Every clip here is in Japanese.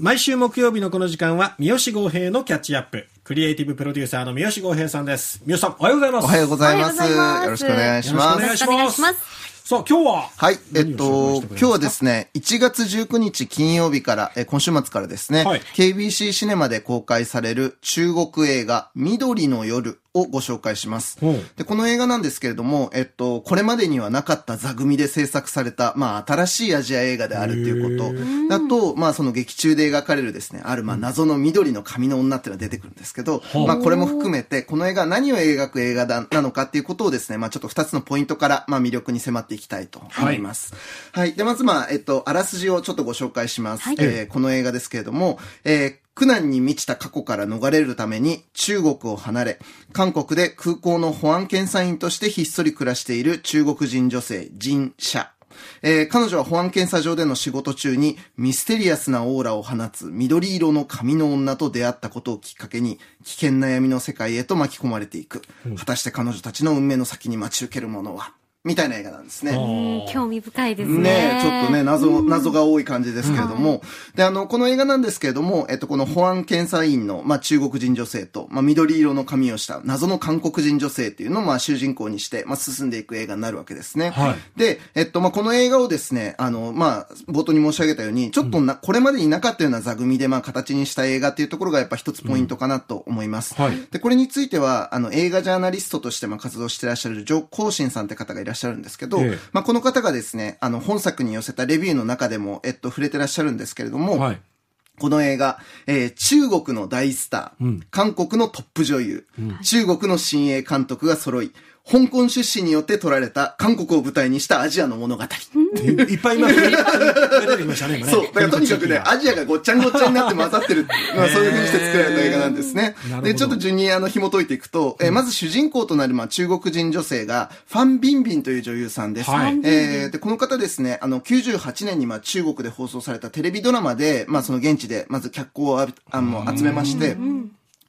毎週木曜日のこの時間は、三好豪平のキャッチアップ。クリエイティブプロデューサーの三好豪平さんです。三好さん、おはようございます。おはようございます。よろしくお願いします。よろしくお願いします。さあ、今日ははい。えっと、今日はですね、1月19日金曜日から、え今週末からですね、はい KBC シネマで公開される中国映画、緑の夜をご紹介します。で、この映画なんですけれども、えっと、これまでにはなかった座組で制作された、まあ、新しいアジア映画であるっていうことだと、まあ、その劇中で描かれるですね、ある、まあ、謎の緑の髪の女っていうのが出てくるんですけど、まあ、これも含めて、この映画何を描く映画だ、なのかっていうことをですね、まあ、ちょっと二つのポイントから、まあ、魅力に迫っていきたいと思います。はい。で、まず、まあ、えっと、あらすじをちょっとご紹介します。はいえーこの映画ですけれども、えー苦難に満ちた過去から逃れるために中国を離れ、韓国で空港の保安検査員としてひっそり暮らしている中国人女性、ジン・シャ。えー彼女は保安検査場での仕事中にミステリアスなオーラを放つ緑色の髪の女と出会ったことをきっかけに危険な闇の世界へと巻き込まれていく。果たして彼女たちの運命の先に待ち受けるものは？みたいな映画なんですね。うん興味深いですね。ねえ、ちょっとね、謎、謎が多い感じですけれども、で、あの、この映画なんですけれども、えっと、この保安検査員の、まあ、中国人女性と、まあ、緑色の髪をした謎の韓国人女性っていうのを、まあ、主人公にして、まあ、進んでいく映画になるわけですね。はいで、えっと、まあ、この映画をですね、あの、まあ、冒頭に申し上げたように、ちょっとな、これまでになかったような座組で、まあ、形にした映画っていうところがやっぱ一つポイントかなと思います。はいで、これについては、あの、映画ジャーナリストとしてまあ活動してらっしゃる、ジョ・コーシンさんって方がいらっしゃるんですけど、ええ。まあ、この方がですね、あの、本作に寄せたレビューの中でも、えっと、触れてらっしゃるんですけれども、はい。この映画、えー中国の大スター、うん。韓国のトップ女優、中国の新鋭監督が揃い、香港出身によって撮られた韓国を舞台にしたアジアの物語。いっぱい今、出てきましたね、今ね。そう。だからとにかくね、アジアがごっちゃんごっちゃになって混ざってる。まあそういう風にして作られた映画なんですねで、ちょっと順にあの紐解いていくと、えーまず主人公となるまあ中国人女性が、ファン・ビンビンという女優さんです。はいえーで、この方ですね、あの、98年にまあ中国で放送されたテレビドラマで、まあその現地でまず脚光をあの集めまして、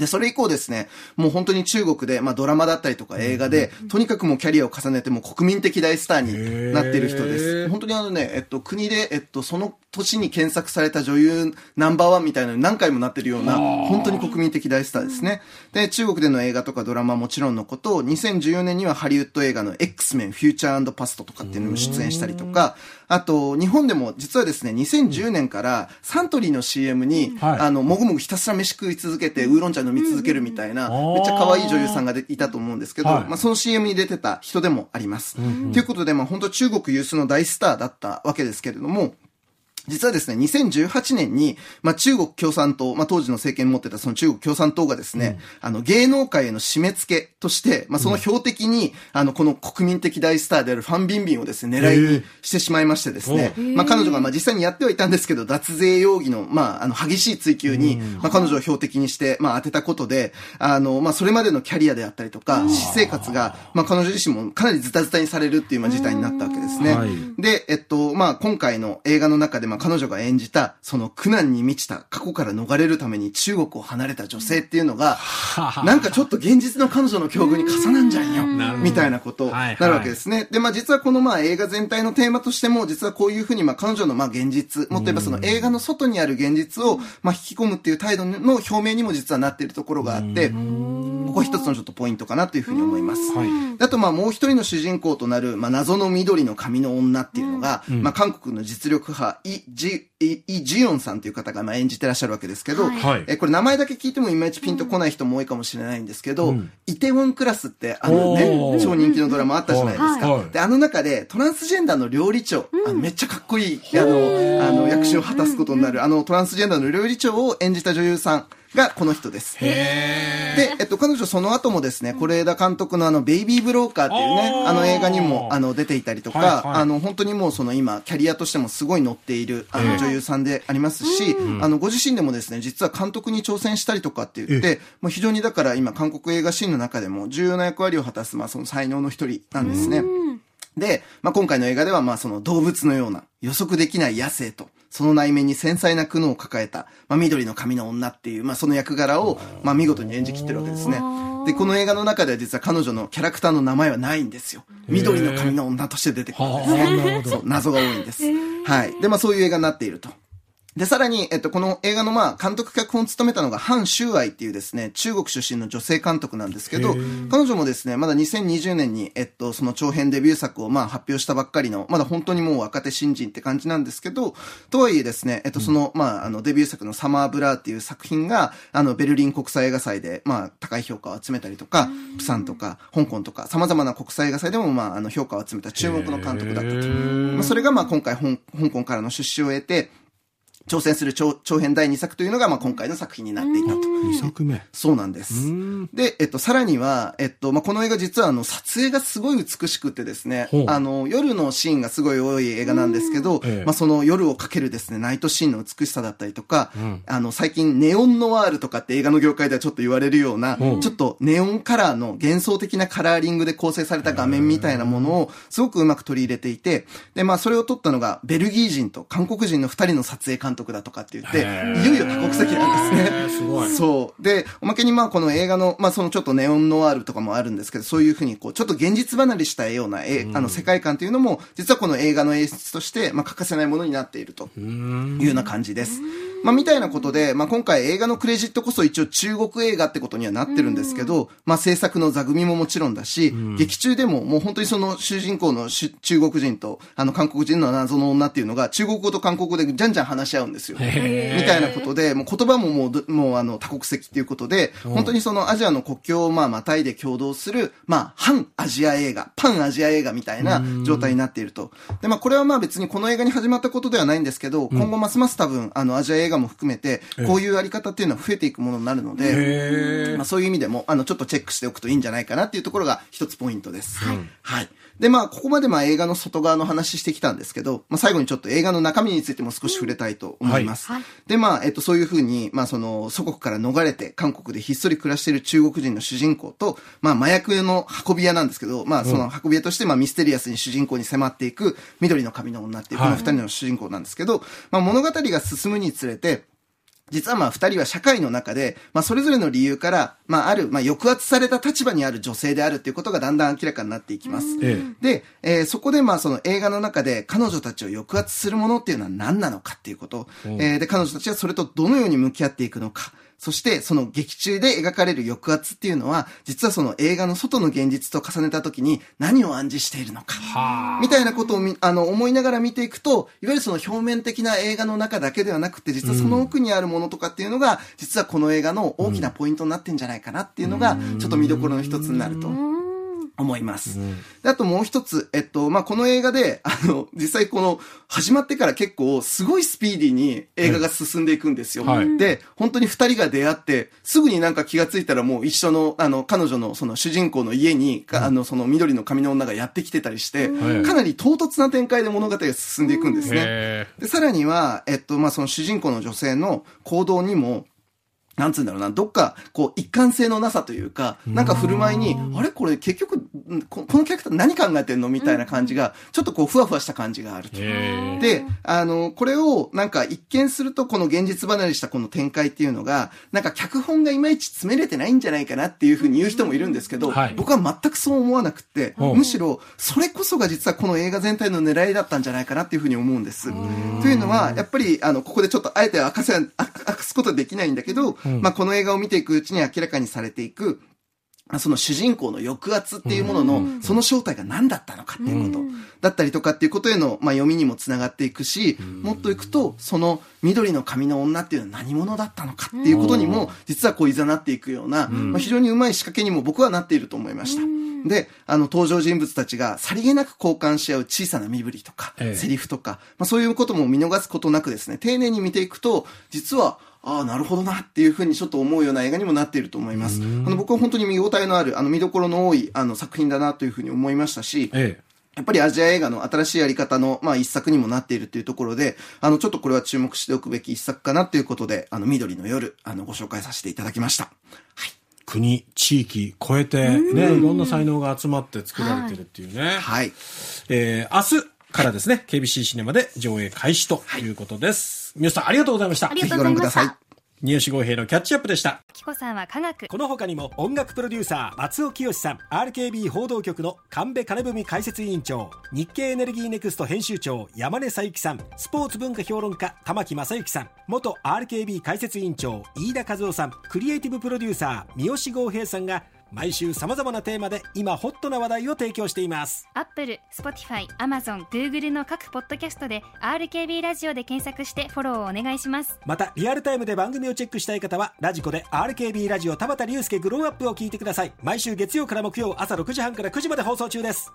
で、それ以降ですね、もう本当に中国で、まあドラマだったりとか映画で、とにかくもうキャリアを重ねて、もう国民的大スターになっている人でへす。ー本当にあのね、えっと、国で、えっと、その年に検索された女優ナンバーワンみたいなのに何回もなってるような、本当に国民的大スターですね。で、中国での映画とかドラマはもちろんのこと、2014年にはハリウッド映画の X メン、フューチャーパストとかっていうのにも出演したりとか、あと、日本でも実はですね、2010年からサントリーの CM に、はい。あの、もぐもぐひたすら飯食い続けて、ウーロン茶飲み続けるみたいな、うんめっちゃ可愛い女優さんがでいたと思うんですけど、はい。まあ、その CM に出てた人でもあります。ということで、まあ、本当中国有数の大スターだったわけですけれども、実はですね、2018年に、まあ、中国共産党、まあ、当時の政権を持ってたその中国共産党がですね、あの、芸能界への締め付けとして、まあ、その標的に、あの、この国民的大スターであるファン・ビンビンをですね、狙いにしてしまいましてですね、まあ、彼女が、まあ、実際にやってはいたんですけど、脱税容疑の、まあ、あの、激しい追及に、まあ、彼女を標的にして、まあ、当てたことで、あの、まあ、それまでのキャリアであったりとか、私生活が、まあ、彼女自身もかなりズタズタにされるっていう、まあ、事態になったわけですね。はい。で、えっと、まあ、今回の映画の中で、まあ、彼女が演じた、その苦難に満ちた過去から逃れるために中国を離れた女性っていうのが、なんかちょっと現実の彼女の境遇に重なんじゃんよ。みたいなことになるわけですね。で、まあ、実はこのまあ、映画全体のテーマとしても、実はこういうふうに、まあ、彼女のまあ、現実、もっと言えばその映画の外にある現実を、まあ、引き込むっていう態度の表明にも実はなっているところがあって、ここ一つのちょっとポイントかなというふうに思います。はい。あと、まあ、もう一人の主人公となる、まあ、謎の緑の髪の女っていうのが、まあ、韓国の実力派、イ・ジ、イ・イジヨンさんという方が、まあ、演じてらっしゃるわけですけど、はい。はい。え、これ名前だけ聞いてもいまいちピンとこない人も多いかもしれないんですけど、イテウォンクラスって、あのね超人気のドラマあったじゃないですか。はい。で、あの中で、トランスジェンダーの料理長、あのめっちゃかっこいい、あの、あの、役所を果たすことになる、あの、トランスジェンダーの料理長を演じた女優さんがこの人です。へで、えっと、彼女その後もですね、是枝監督のあの、ベイビーブローカーっていうねあ、の映画にも、あの、出ていたりとか、はいはい。あの、本当にもうその今、キャリアとしてもすごい乗っている、あの、ええ。女優さんでありますし、あの、ご自身でもですね、実は監督に挑戦したりとかって言って、もう非常にだから今、韓国映画シーンの中でも重要な役割を果たす、まあ、その才能の一人なんですね。で、まあ、今回の映画では、まあ、その動物のような予測できない野生と、その内面に繊細な苦悩を抱えた、まあ、緑の髪の女っていう、まあ、その役柄を、まあ、見事に演じきってるわけですね。で、この映画の中では実は彼女のキャラクターの名前はないんですよ。緑の髪の女として出てくるんですね。そう、謎が多いんです。はい。で、まあ、そういう映画になっていると。で、さらに、えっと、この映画のまあ、監督脚本を務めたのが、ハン・シューアイっていうですね、中国出身の女性監督なんですけど、彼女もですね、まだ2020年に、えっと、その長編デビュー作をまあ、発表したばっかりの、まだ本当にもう若手新人って感じなんですけど、とはいえですね、えっと、その、まあ、あの、デビュー作のサマーブラーっていう作品が、あの、ベルリン国際映画祭で、まあ、高い評価を集めたりとか、プサンとか、香港とか、様々な国際映画祭でも、まあ、あの、評価を集めた注目の監督だったと。まあ、それが、まあ、今回、香港からの出資を得て、挑戦する長長編第2作というのが、まあ、今回の作品になっていたと。2作目。そうなんです。で、えっと、さらには、えっと、まあ、この映画実はあの、撮影がすごい美しくてですねあの、夜のシーンがすごい多い映画なんですけど、ええ。まあ、その夜をかけるですね、ナイトシーンの美しさだったりとか、あの、最近ネオンノワールとかって映画の業界ではちょっと言われるような、う。んちょっとネオンカラーの幻想的なカラーリングで構成された画面みたいなものをすごくうまく取り入れていて、で、まあ、それを撮ったのが、ベルギー人と韓国人の二人の撮影監督だとかって言って、いよいよ多国籍なんですね。すごい。そう。で、おまけにまあこの映画の、まあそのちょっとネオンノワールとかもあるんですけど、そういうふうにこう、ちょっと現実離れしたような、えあの世界観というのも、実はこの映画の演出として、まあ欠かせないものになっているというような感じです。まあみたいなことで、まあ今回映画のクレジットこそ一応中国映画ってことにはなってるんですけど、まあ制作の座組ももちろんだし、劇中でももう本当にその主人公のし中国人と、あの韓国人の謎の女っていうのが中国語と韓国語でじゃんじゃん話し合うんですよ。へみたいなことで、もう言葉ももうど、もうあの多国籍っていうことで、本当にそのアジアの国境をまあまたいで共同する、まあ反アジア映画、パンアジア映画みたいな状態になっていると。で、まあこれはまあ別にこの映画に始まったことではないんですけど、今後ますます多分あのアジア映画も含めて、こういうあり方っていうのは増えていくものになるので、へまあ、そういう意味でも、あの、ちょっとチェックしておくといいんじゃないかなっていうところが一つポイントです。はい。で、まあ、ここまでまあ映画の外側の話してきたんですけど、まあ最後にちょっと映画の中身についても少し触れたいと思います。はいはいで、まあ、えっと、そういうふうに、まあその、祖国から逃れて韓国でひっそり暮らしている中国人の主人公と、まあ麻薬の運び屋なんですけど、まあその運び屋として、まあミステリアスに主人公に迫っていく緑の髪の女っていうこの二人の主人公なんですけど、まあ物語が進むにつれて、実はまあ二人は社会の中で、まあそれぞれの理由から、まあある、まあ抑圧された立場にある女性であるっていうことがだんだん明らかになっていきます。えで、えーそこでまあその映画の中で彼女たちを抑圧するものっていうのは何なのかっていうこと、えーで、彼女たちはそれとどのように向き合っていくのか、そして、その劇中で描かれる抑圧っていうのは、実はその映画の外の現実と重ねた時に何を暗示しているのか。みたいなことをみあの思いながら見ていくと、いわゆるその表面的な映画の中だけではなくて、実はその奥にあるものとかっていうのが、実はこの映画の大きなポイントになってんじゃないかなっていうのが、ちょっと見どころの一つになると。思います。であともう一つ、えっと、まあ、この映画で、あの、実際この、始まってから結構、すごいスピーディーに映画が進んでいくんですよ。はい。で、本当に二人が出会って、すぐになんか気がついたらもう一緒の、あの、彼女のその主人公の家に、かあの、その緑の髪の女がやってきてたりして、はい。かなり唐突な展開で物語が進んでいくんですね。へで、さらには、えっと、まあ、その主人公の女性の行動にも、なんつうんだろうな、どっか、こう、一貫性のなさというか、なんか振る舞いに、あれ？これ結局、んここのキャラクター何考えてんのみたいな感じが、ちょっとこう、ふわふわした感じがあると。えで、あの、これを、なんか一見するとこの現実離れしたこの展開っていうのが、なんか脚本がいまいち詰めれてないんじゃないかなっていうふうに言う人もいるんですけど、はい。僕は全くそう思わなくって、うん。むしろ、それこそが実はこの映画全体の狙いだったんじゃないかなっていうふうに思うんです。というのは、やっぱり、あの、ここでちょっとあえて明かせ、あ明かすことはできないんだけど、まあ、この映画を見ていくうちに明らかにされていく、まあその主人公の抑圧っていうものの、その正体が何だったのかっていうこと、だったりとかっていうことへの、まあ、読みにもつながっていくし、もっといくと、その緑の髪の女っていうのは何者だったのかっていうことにも、実はこう誘っていくような、まあ、非常にうまい仕掛けにも僕はなっていると思いました。で、あの、登場人物たちがさりげなく交換し合う小さな身振りとか、ええ。セリフとか、まあ、そういうことも見逃すことなくですね、丁寧に見ていくと、実は、ああ、なるほどなっていうふうにちょっと思うような映画にもなっていると思います。あの、僕は本当に見応えのある、あの、見どころの多い、あの、作品だなというふうに思いましたし、ええやっぱりアジア映画の新しいやり方の、まあ、一作にもなっているというところで、あの、ちょっとこれは注目しておくべき一作かなということで、あの、緑の夜、あの、ご紹介させていただきました。国、地域超えて、ね、いろんな才能が集まって作られてるっていうね。はい。えー、明日からですね、KBC シネマで上映開始ということです。皆さんありがとうございました。ありぜひがとうございましたご覧ください。三好豪平のキャッチアップでした。キコさんは科学。この他にも音楽プロデューサー松尾清さん RKB 報道局の神戸金文解説委員長日経エネルギーネクスト編集長山根佐幸さんスポーツ文化評論家玉木正幸さん元 RKB 解説委員長飯田和夫さんクリエイティブプロデューサー三好豪平さんが毎週様々なテーマで今ホットな話題を提供しています。アップル、スポティファイ、アマゾン、グーグルの各ポッドキャストで RKB ラジオで検索してフォローをお願いします。またリアルタイムで番組をチェックしたい方はラジコで RKB ラジオ田畑竜介 Grow Up を聞いてください。毎週月曜から木曜朝6時半から9時まで放送中です